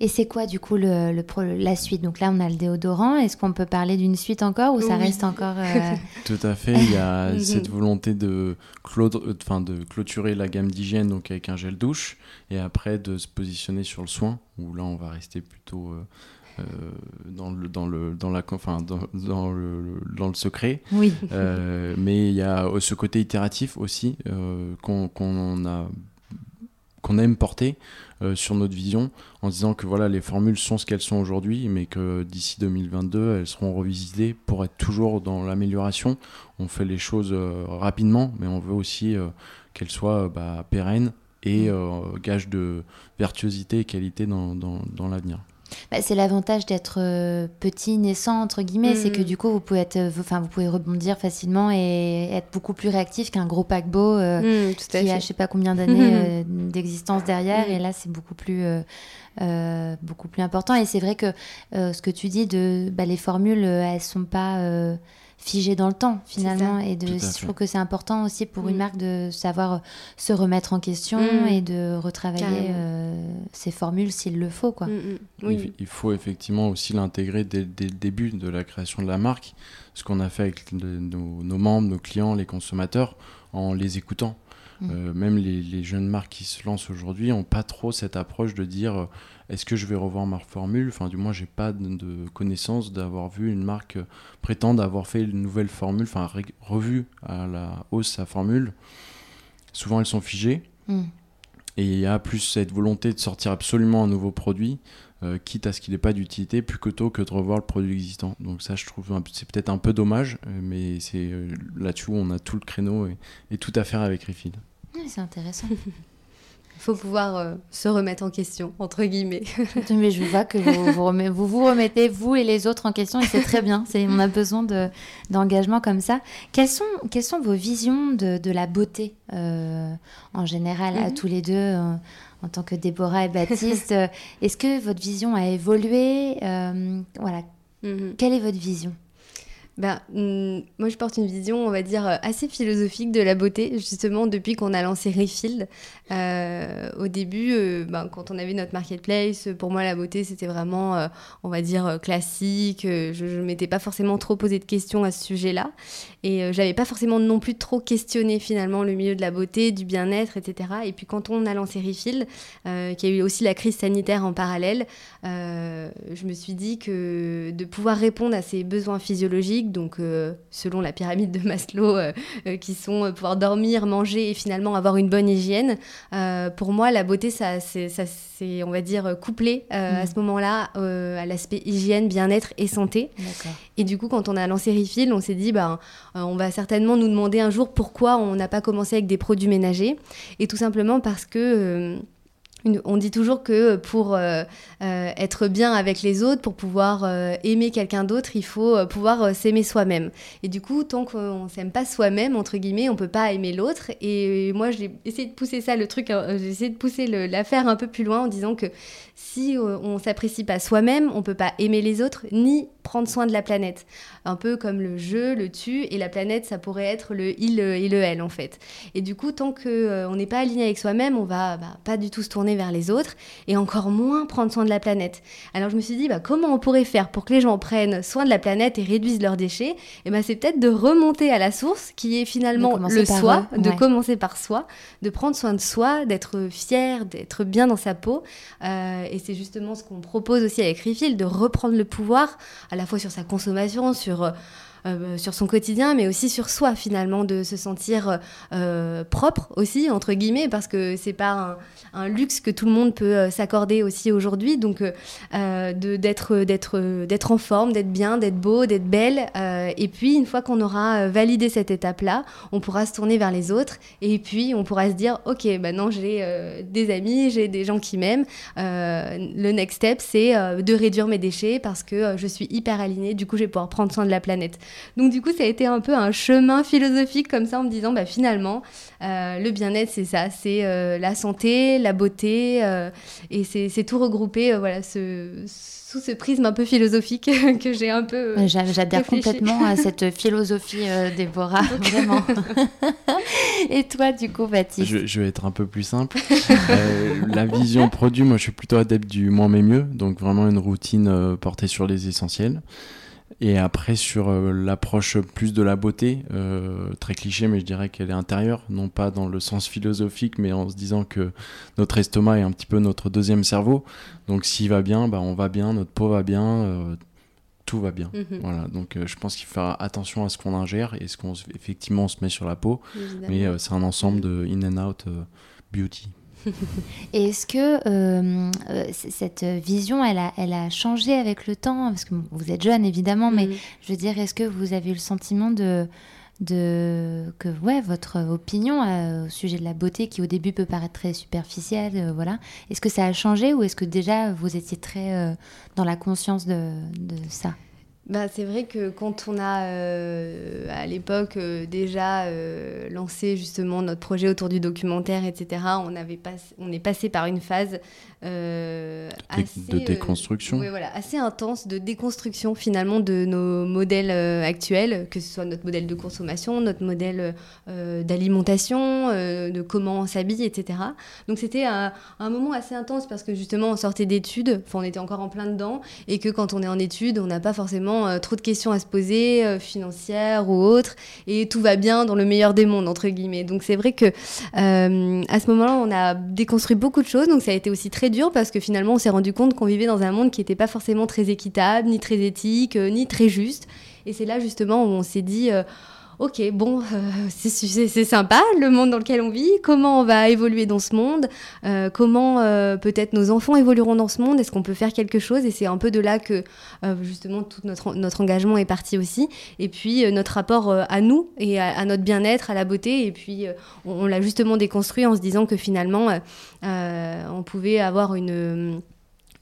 Et c'est quoi du coup le, la suite? Donc là, on a le déodorant. Est-ce qu'on peut parler d'une suite encore ou ça reste encore euh, Tout à fait. Il y a cette volonté de, enfin, de clôturer la gamme d'hygiène donc avec un gel douche et après de se positionner sur le soin où là, on va rester plutôt euh, euh, dans le dans le dans la enfin dans, dans le dans le secret. Oui. Mais il y a ce côté itératif aussi qu'on a qu'on aime porter euh, sur notre vision en disant que voilà les formules sont ce qu'elles sont aujourd'hui mais que d'ici 2022 elles seront revisitées pour être toujours dans l'amélioration on fait les choses euh, rapidement mais on veut aussi euh, qu'elles soient bah, pérennes et mmh. gage de vertuosité et qualité dans, dans, dans l'avenir bah, c'est l'avantage d'être euh, petit, naissant, entre guillemets, c'est que mm. du coup, vous pouvez, être, euh, enfin, vous pouvez rebondir facilement et être beaucoup plus réactif qu'un gros paquebot euh, mm, qui a je sais pas combien d'années d'existence derrière. Mm. Et là, c'est beaucoup plus, beaucoup plus important. Et c'est vrai que ce que tu dis de bah, les formules, elles sont pas figé dans le temps finalement et de je trouve que c'est important aussi pour une mm. marque de savoir euh, se remettre en question mm. et de retravailler euh, ses formules s'il le faut quoi mm, oui. il, faut effectivement aussi l'intégrer dès, le début de la création de la marque ce qu'on a fait avec nos, nos, membres nos clients les consommateurs en les écoutant euh, même les, les, jeunes marques qui se lancent aujourd'hui n'ont pas trop cette approche de dire est-ce que je vais revoir ma formule? Enfin, du moins, j'ai pas de, connaissance d'avoir vu une marque prétendre avoir fait une nouvelle formule, enfin, revue à la hausse sa formule. Souvent, elles sont figées. Hmm. Et il y a plus cette volonté de sortir absolument un nouveau produit, euh, quitte à ce qu'il n'ait pas d'utilité, plus que tôt que de revoir le produit existant. Donc ça, je trouve, c'est peut-être un peu dommage, mais c'est euh, là-dessus où on a tout le créneau et, tout à faire avec Refill. C'est intéressant. Il faut pouvoir euh, se remettre en question, entre guillemets. Mais je vois que vous vous, vous, remettez, vous et les autres, en question, et c'est très bien. On a besoin d'engagement comme ça. Quelles sont, quelles sont vos visions de, de la beauté, euh, en général, à mhm. tous les deux euh, en tant que Déborah et Baptiste? Est-ce que votre vision a évolué? Voilà. Mhm. Quelle est votre vision? Ben, moi, je porte une vision, on va dire, euh, assez philosophique de la beauté, justement, depuis qu'on a lancé Refield. Euh, au début, euh, ben, quand on avait notre marketplace, pour moi, la beauté, c'était vraiment, on va dire, classique. Je ne m'étais pas forcément trop posé de questions à ce sujet-là. Et j'avais pas forcément non plus trop questionné, finalement, le milieu de la beauté, du bien-être, etc. Et puis, quand on a lancé Refield, qui a eu aussi la crise sanitaire en parallèle, je me suis dit que de pouvoir répondre à ces besoins physiologiques, donc euh, selon la pyramide de Maslow, euh, euh, qui sont pouvoir dormir, manger et finalement avoir une bonne hygiène. pour moi, la beauté, ça, c'est, on va dire, couplé à mm. ce moment-là à l'aspect hygiène, bien-être et santé. Et du coup, quand on a lancé Refill, on s'est dit, bah, on va certainement nous demander un jour pourquoi on n'a pas commencé avec des produits ménagers. Et tout simplement parce que on dit toujours que pour euh, euh, être bien avec les autres, pour pouvoir euh, aimer quelqu'un d'autre, il faut pouvoir s'aimer soi-même. Et du coup, tant qu'on s'aime pas soi-même, entre guillemets, on peut pas aimer l'autre. Et moi, j'ai essayé de pousser ça, le truc, hein, j'ai essayé de pousser l'affaire un peu plus loin en disant que si on s'apprécie pas soi-même, on peut pas aimer les autres ni prendre soin de la planète. Un peu comme le je, le tu, et la planète, ça pourrait être le il et le elle en fait. Et du coup, tant qu'on n'est pas aligné avec soi-même, on va bah, pas du tout se tourner vers les autres et encore moins prendre soin de la planète. Alors je me suis dit, bah, comment on pourrait faire pour que les gens prennent soin de la planète et réduisent leurs déchets? Et bah, c'est peut-être de remonter à la source qui est finalement le soi, de commencer par soi, de prendre soin de soi, d'être fier, d'être bien dans sa peau. Euh, et c'est justement ce qu'on propose aussi avec Refill, de reprendre le pouvoir à la fois sur sa consommation, sur euh, euh, sur son quotidien, mais aussi sur soi finalement, de se sentir euh, propre aussi, entre guillemets, parce que c'est pas un, luxe que tout le monde peut euh, s'accorder aussi aujourd'hui. Donc d'être d'être d'être en forme, d'être bien, d'être beau, d'être belle. et puis une fois qu'on aura validé cette étape-là, on pourra se tourner vers les autres et puis on pourra se dire ok, maintenant j'ai des amis, j'ai des gens qui m'aiment. le next step, c'est de réduire mes déchets parce que je suis hyper alignée. Du coup, je vais pouvoir prendre soin de la planète. Donc du coup, ça a été un peu un chemin philosophique comme ça en me disant, bah, finalement, euh, le bien-être, c'est ça, c'est euh, la santé, la beauté, euh, et c'est tout regroupé, voilà, sous ce prisme un peu philosophique que j'ai un peu. J'adhère complètement à cette philosophie Déborah, vraiment. Et toi, du coup, Baptiste je, je, vais être un peu plus simple. la vision produit, moi, je suis plutôt adepte du moins mais mieux, donc vraiment une routine portée sur les essentiels. Et après, sur euh, l'approche plus de la beauté, euh, très cliché, mais je dirais qu'elle est intérieure, non pas dans le sens philosophique, mais en se disant que notre estomac est un petit peu notre deuxième cerveau. Donc s'il va bien, bah, on va bien, notre peau va bien, euh, tout va bien. Mhm. Voilà, donc je pense qu'il faut faire attention à ce qu'on ingère et ce qu'on effectivement on se met sur la peau. Mais c'est un ensemble de in and out beauty. Et est-ce que euh, euh, cette vision, elle a, elle a changé avec le temps? Parce que vous êtes jeune, évidemment, mais mm. je veux dire, est-ce que vous avez eu le sentiment de, de que ouais, votre opinion euh, au sujet de la beauté, qui au début peut paraître très superficielle, voilà, est-ce que ça a changé ou est-ce que déjà vous étiez très dans la conscience de, de ça? Bah, c'est vrai que quand on a euh, à l'époque euh, déjà euh, lancé justement notre projet autour du documentaire, etc., on, avait pas, on est passé par une phase assez, de déconstruction. Oui, voilà, assez intense de déconstruction finalement de nos modèles actuels, que ce soit notre modèle de consommation, notre modèle d'alimentation, de comment on s'habille, etc. Donc c'était un, un, moment assez intense parce que justement on sortait d'études, enfin on était encore en plein dedans, et que quand on est en études, on n'a pas forcément euh, trop de questions à se poser, euh, financières ou autres, et tout va bien dans le meilleur des mondes, entre guillemets. Donc c'est vrai que euh, à ce moment-là, on a déconstruit beaucoup de choses, donc ça a été aussi très dur parce que finalement, on s'est rendu compte qu'on vivait dans un monde qui n'était pas forcément très équitable, ni très éthique, ni très juste. Et c'est là justement où on s'est dit ok, bon, euh, c'est sympa le monde dans lequel on vit, comment on va évoluer dans ce monde, euh, comment euh, peut-être nos enfants évolueront dans ce monde, est-ce qu'on peut faire quelque chose? Et c'est un peu de là que justement tout notre, notre engagement est parti aussi. Et puis notre rapport à nous et à, notre bien-être, à la beauté. Et puis on l'a justement déconstruit en se disant que finalement on pouvait avoir une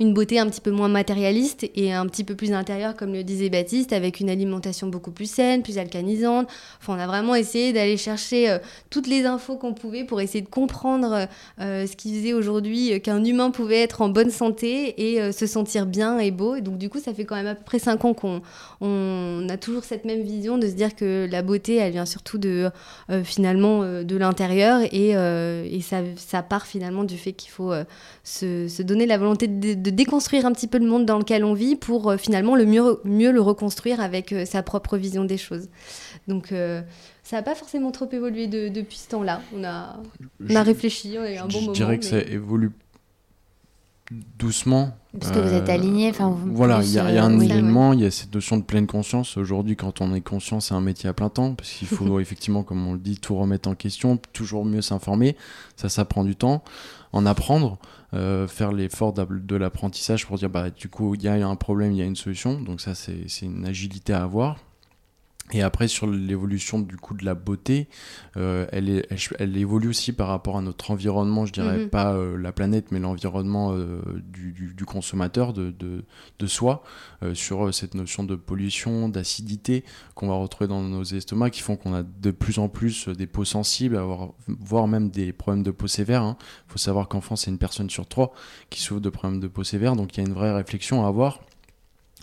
une beauté un petit peu moins matérialiste et un petit peu plus intérieure, comme le disait Baptiste, avec une alimentation beaucoup plus saine, plus alcanisante. Enfin, on a vraiment essayé d'aller chercher euh, toutes les infos qu'on pouvait pour essayer de comprendre euh, ce qui faisait aujourd'hui euh, qu'un humain pouvait être en bonne santé et se sentir bien et beau. Et donc, du coup, ça fait quand même à peu près cinq ans qu'on on a toujours cette même vision de se dire que la beauté, elle vient surtout de finalement de l'intérieur et, et ça, ça, part finalement du fait qu'il faut se, se, donner la volonté de déconstruire un petit peu le monde dans lequel on vit pour euh, finalement le mieux, mieux le reconstruire avec euh, sa propre vision des choses. Donc euh, ça n'a pas forcément trop évolué depuis ce temps-là. On a, on a réfléchi, on a eu un bon moment. Je dirais que ça évolue doucement. Parce que vous êtes aligné. Voilà, il y, a un alignement, il y a cette notion de pleine conscience. Aujourd'hui, quand on est conscient, c'est un métier à plein temps, parce qu'il faut effectivement, comme on le dit, tout remettre en question, toujours mieux s'informer. Ça, ça prend du temps. En apprendre. Euh, faire l'effort de l'apprentissage pour dire bah du coup il y a un problème, il y a une solution. Donc ça c'est une agilité à avoir. Et après, sur l'évolution du coup de la beauté, euh, elle, est, elle, évolue aussi par rapport à notre environnement, je dirais mhm. pas euh, la planète, mais l'environnement euh, du, du, consommateur, de, de, de soi, sur cette notion de pollution, d'acidité qu'on va retrouver dans nos estomacs, qui font qu'on a de plus en plus des peaux sensibles, avoir, voire même des problèmes de peau sévère. Il hein. faut savoir qu'en France, c'est une personne sur trois qui souffre de problèmes de peau sévère, donc il y a une vraie réflexion à avoir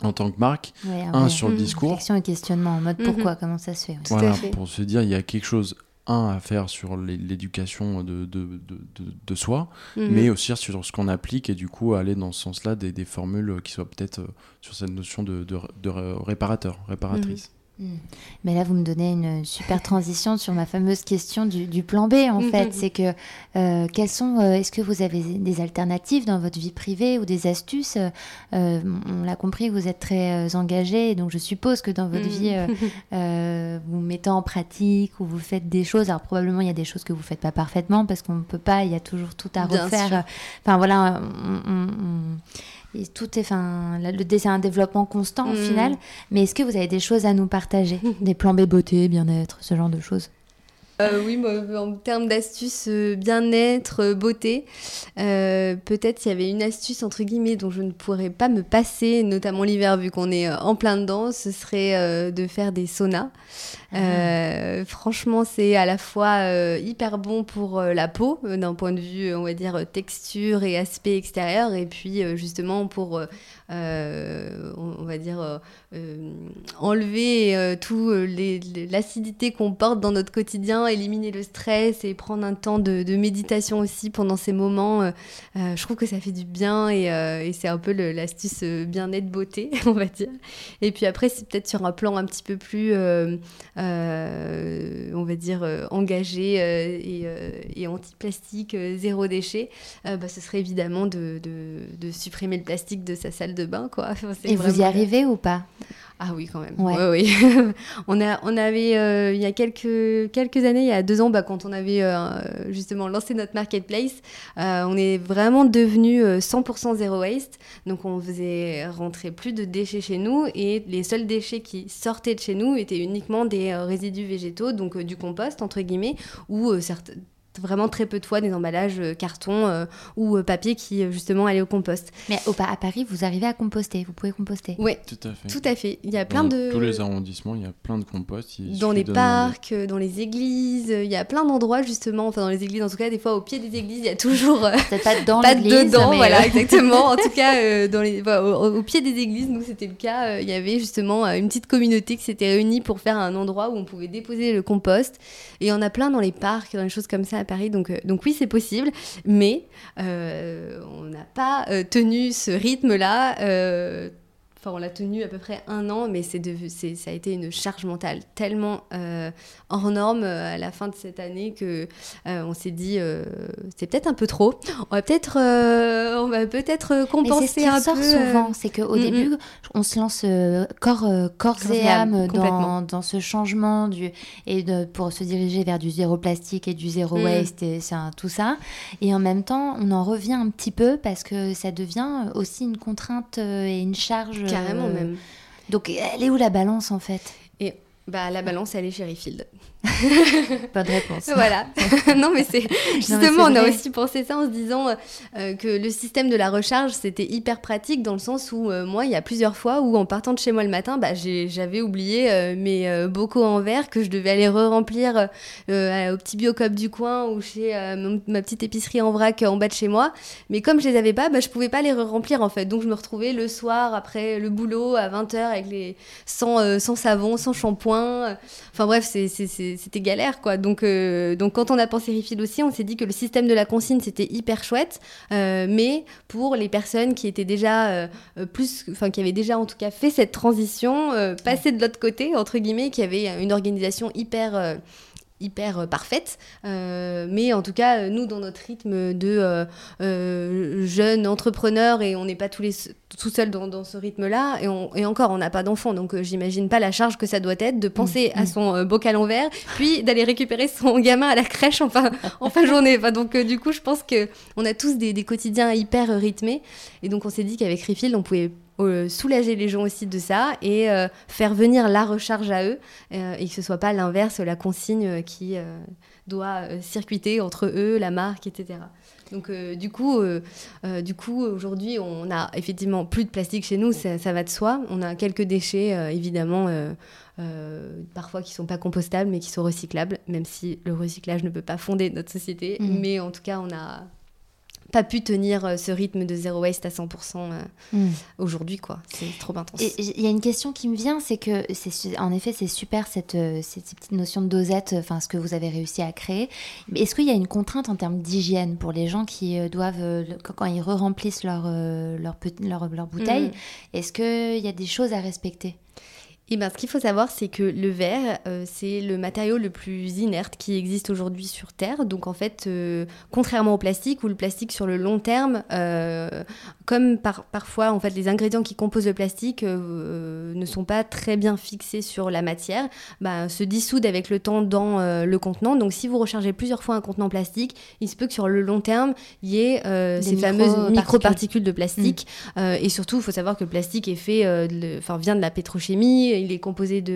en tant que marque, un sur le mmh. discours. Réflexion et questionnement en mode pourquoi, mmh. comment ça se fait. Voilà, pour se dire il y a quelque chose un à faire sur l'éducation de, de, de, de, soi, mmh. mais aussi sur ce qu'on applique et du coup aller dans ce sens-là des, des, formules qui soient peut-être euh, sur cette notion de, réparateur, réparatrice. Hmm. Mais là, vous me donnez une super transition sur ma fameuse question du, plan B, en hmm, fait. C'est que, euh, quels sont, euh, est-ce que vous avez des alternatives dans votre vie privée ou des astuces? Euh, On l'a compris, vous êtes très engagé, donc je suppose que dans votre vie, vous mettez en pratique ou vous faites des choses. Alors, probablement, il y a des choses que vous ne faites pas parfaitement parce qu'on ne peut pas, il y a toujours tout à refaire. Enfin, voilà, on, tout est, enfin, le c'est un développement constant au mm. final. Mais est-ce que vous avez des choses à nous partager? Des plans B beauté, bien-être, ce genre de choses? Euh, oui, en termes d'astuces euh, bien-être, euh, beauté, peut-être s'il y avait une astuce entre guillemets dont je ne pourrais pas me passer, notamment l'hiver vu qu'on est en plein dedans, ce serait de faire des saunas. Ah. franchement, c'est à la fois hyper bon pour la peau, d'un point de vue, on va dire, texture et aspect extérieur, et puis justement pour on, va dire, enlever tout l'acidité qu'on porte dans notre quotidien, éliminer le stress et prendre un temps de, méditation aussi pendant ces moments. je trouve que ça fait du bien et, c'est un peu l'astuce bien-être beauté, on va dire. Et puis après, c'est peut-être sur un plan un petit peu plus, on va dire, engagé et, anti-plastique, zéro déchet, bah, ce serait évidemment de, de supprimer le plastique de sa salle de bain, quoi. Et vous y arrivez ou pas? Ah oui, quand même. Ouais. oui. on, a, on avait, euh, il y a quelques, quelques années, il y a deux ans, bah, quand on avait euh, justement lancé notre marketplace, euh, on est vraiment devenu 100% zéro waste. Donc on faisait rentrer plus de déchets chez nous et les seuls déchets qui sortaient de chez nous étaient uniquement des résidus végétaux, donc du compost, entre guillemets, ou certains vraiment très peu de fois des emballages euh, carton euh, ou euh, papier qui justement allaient au compost. Mais au, à Paris, vous arrivez à composter, vous pouvez composter. Oui, tout à fait. Tout à fait. Il y a plein dans de tous les arrondissements, il y a plein de compost. Dans les parcs, dans les églises, il y a plein d'endroits justement. Enfin, dans les églises, en tout cas, des fois au pied des églises, il y a toujours peut pas dedans pas dedans, voilà, exactement. en tout cas, dans les, au, pied des églises, nous c'était le cas. il y avait justement une petite communauté qui s'était réunie pour faire un endroit où on pouvait déposer le compost. Et on a plein dans les parcs, dans les choses comme ça Paris. Donc, euh, donc oui, c'est possible, mais euh, on n'a pas euh, tenu ce rythme-là enfin on l'a tenu à peu près un an, mais c'est, ça a été une charge mentale tellement euh, hors norme euh, à la fin de cette année que euh, on s'est dit c'est peut-être un peu trop. On va peut-être on va peut-être compenser un peu. souvent, c'est qu'au au début on se lance corps corps et âme dans, dans, ce changement du et de, pour se diriger vers du zéro plastique et du zéro mm. waste et tout ça. Et en même temps on en revient un petit peu parce que ça devient aussi une contrainte et une charge. Carrément même. Donc, elle est où la balance en fait? Et bah, la balance, elle est chez Refield. Pas de réponse. voilà. non, mais c'est justement, on a aussi pensé ça en se disant euh, que le système de la recharge, c'était hyper pratique dans le sens où euh, moi, il y a plusieurs fois où en partant de chez moi le matin, bah, j'avais oublié euh, mes bocaux en verre que je devais aller re-remplir au petit biocop du coin ou chez ma petite épicerie en vrac en bas de chez moi. Mais comme je les avais pas, bah, je pouvais pas les re-remplir en fait. Donc je me retrouvais le soir après le boulot à 20h avec les sans, sans savon, sans shampoing. Enfin bref, c'était galère quoi. Donc, euh, donc quand on a pensé Refill aussi, on s'est dit que le système de la consigne c'était hyper chouette, euh, mais pour les personnes qui étaient déjà euh, plus, enfin qui avaient déjà en tout cas fait cette transition, passer de l'autre côté entre guillemets, qui avait une organisation hyper hyper euh, parfaite. Euh, mais en tout cas, euh, nous, dans notre rythme de jeunes entrepreneurs, et on n'est pas tous les, tout seuls dans, ce rythme-là, et, et, encore, on n'a pas d'enfants, donc j'imagine pas la charge que ça doit être de penser à mm. son bocal en verre, puis d'aller récupérer son gamin à la crèche en fin, en fin de journée. Enfin, donc du coup, je pense qu'on a tous des, des, quotidiens hyper rythmés, et donc on s'est dit qu'avec Refill, on pouvait euh, soulager les gens aussi de ça et euh, faire venir la recharge à eux euh, et que ce soit pas l'inverse, la consigne qui doit circuiter entre eux, la marque, etc. Donc du coup, du coup aujourd'hui, on a effectivement plus de plastique chez nous, ça, va de soi. On a quelques déchets, évidemment, parfois qui sont pas compostables, mais qui sont recyclables, même si le recyclage ne peut pas fonder notre société. Mmh. Mais en tout cas, on a pas pu tenir euh, ce rythme de zéro waste à 100% euh, hmm. aujourd'hui quoi c'est trop intense il y a une question qui me vient c'est que c'est en effet c'est super cette, euh, cette, petite notion de dosette enfin ce que vous avez réussi à créer mais est-ce qu'il y a une contrainte en termes d'hygiène pour les gens qui doivent quand ils re-remplissent leur, leur, leur, leur, bouteille hmm. est-ce qu'il y a des choses à respecter? Eh ben, ce qu'il faut savoir, c'est que le verre, euh, c'est le matériau le plus inerte qui existe aujourd'hui sur Terre. Donc, en fait, euh, contrairement au plastique, où le plastique, sur le long terme, euh, comme par, parfois, en fait, les ingrédients qui composent le plastique ne sont pas très bien fixés sur la matière, bah, se dissoudent avec le temps dans le contenant. Donc, si vous rechargez plusieurs fois un contenant plastique, il se peut que sur le long terme, il y ait ces fameuses microparticules de plastique. Mm. et surtout, il faut savoir que le plastique est fait, enfin, vient de la pétrochimie il est composé de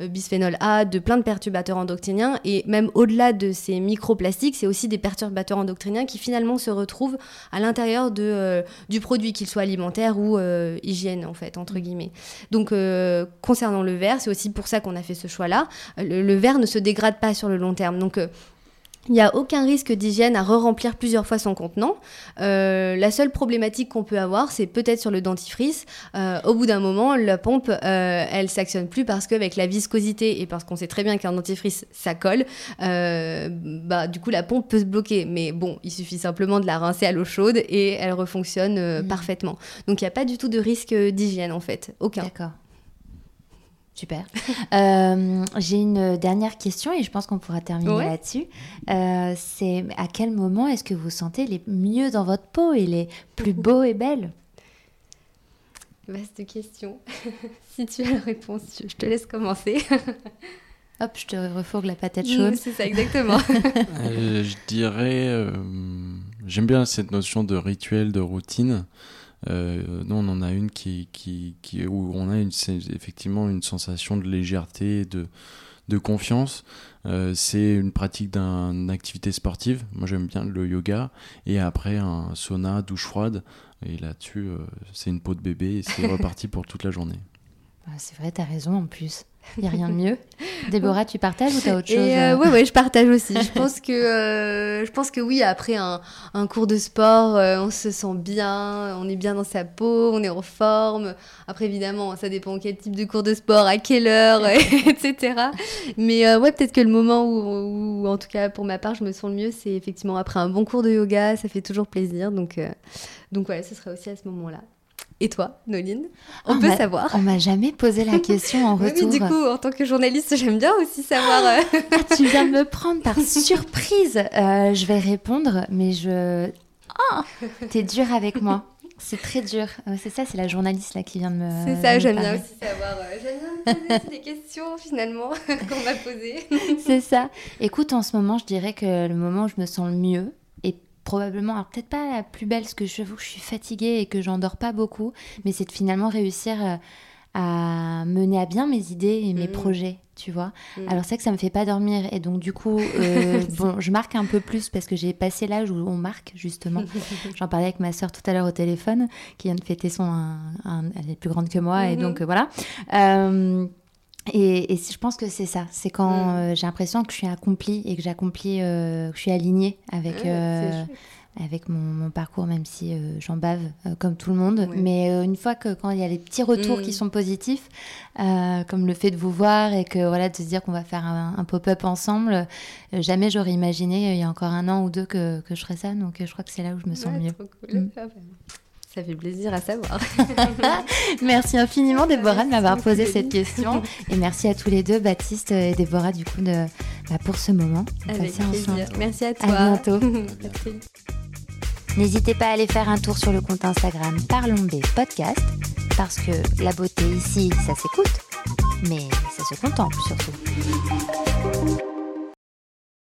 euh, bisphénol A, de plein de perturbateurs endocriniens. Et même au-delà de ces microplastiques, c'est aussi des perturbateurs endocriniens qui finalement se retrouvent à l'intérieur euh, du produit, qu'il soit alimentaire ou euh, hygiène, en fait, entre guillemets. Donc, concernant le verre, c'est aussi pour ça qu'on a fait ce choix-là. Le, le, verre ne se dégrade pas sur le long terme. Donc, il n'y a aucun risque d'hygiène à re-remplir plusieurs fois son contenant. Euh, la seule problématique qu'on peut avoir, c'est peut-être sur le dentifrice. Euh, au bout d'un moment, la pompe, euh, elle s'actionne plus parce qu'avec la viscosité et parce qu'on sait très bien qu'un dentifrice, ça colle, bah, du coup, la pompe peut se bloquer. Mais bon, il suffit simplement de la rincer à l'eau chaude et elle refonctionne mmh. parfaitement. Donc, il n'y a pas du tout de risque d'hygiène, en fait. Aucun. D'accord. Super. Euh, j'ai une dernière question et je pense qu'on pourra terminer là-dessus. Euh, c'est à quel moment est-ce que vous sentez les mieux dans votre peau et les plus beaux et belles? Vaste question. si tu as la réponse, je te laisse commencer. Hop, je te refourgue la patate chaude. C'est ça, exactement. Euh, je dirais, j'aime bien cette notion de rituel, de routine. Euh, nous, on en a une qui, qui, qui, où on a une, effectivement une sensation de légèreté, de, de confiance. Euh, c'est une pratique d'une activité sportive. Moi, j'aime bien le yoga. Et après, un sauna, douche froide. Et là-dessus, euh, c'est une peau de bébé et c'est reparti pour toute la journée. Bah, c'est vrai, tu as raison en plus. Il n'y a rien de mieux. Déborah, tu partages ou tu as autre chose Oui, euh, ouais, ouais, je partage aussi. je, pense que, euh, je pense que oui, après un, un cours de sport, euh, on se sent bien, on est bien dans sa peau, on est en forme. Après, évidemment, ça dépend quel type de cours de sport, à quelle heure, etc. Mais ouais, peut-être que le moment où, où, en tout cas pour ma part, je me sens le mieux, c'est effectivement après un bon cours de yoga, ça fait toujours plaisir. Donc, donc ouais, ce serait aussi à ce moment-là. Et toi, Noline On peut savoir. On m'a jamais posé la question en retour. oui, du coup, en tant que journaliste, j'aime bien aussi savoir. Euh. Ah, tu viens de me prendre par surprise. Euh, je vais répondre, mais je. Oh, t'es dur avec moi. C'est très dur. C'est ça, c'est la journaliste là qui vient de me. C'est ça, j'aime bien aussi savoir. Euh, j'aime bien poser des questions finalement qu'on m'a posées. c'est ça. Écoute, en ce moment, je dirais que le moment où je me sens le mieux, probablement, alors peut-être pas la plus belle, parce que que je suis fatiguée et que j'en dors pas beaucoup, mais c'est de finalement réussir euh, à mener à bien mes idées et mes mmh. projets, tu vois. Mmh. Alors c'est que ça me fait pas dormir et donc du coup, euh, bon, je marque un peu plus parce que j'ai passé l'âge où on marque justement. J'en parlais avec ma soeur tout à l'heure au téléphone, qui vient de fêter son, elle est plus grande que moi et mmh. donc euh, voilà. Et, je pense que c'est ça, c'est quand mm. euh, j'ai l'impression que je suis accomplie et que j'accomplis, euh, que je suis alignée avec, euh, avec mon, parcours, même si j'en bave comme tout le monde. Mais une fois que quand il y a les petits retours qui mm. sont positifs, comme le fait de vous voir et que voilà de se dire qu'on va faire un, pop-up ensemble, jamais j'aurais imaginé il y a encore un an ou deux que, que je ferais ça. Donc je crois que c'est là où je me sens mieux. Mm. Ah, bah. Ça fait plaisir à savoir. merci infiniment, Déborah, de m'avoir posé cette question. Et merci à tous les deux, Baptiste et Déborah, du coup, de, bah, pour ce moment. Avec plaisir. Merci à toi. À bientôt. N'hésitez pas à aller faire un tour sur le compte Instagram Parlons des podcasts, parce que la beauté ici, ça s'écoute, mais ça se contemple surtout.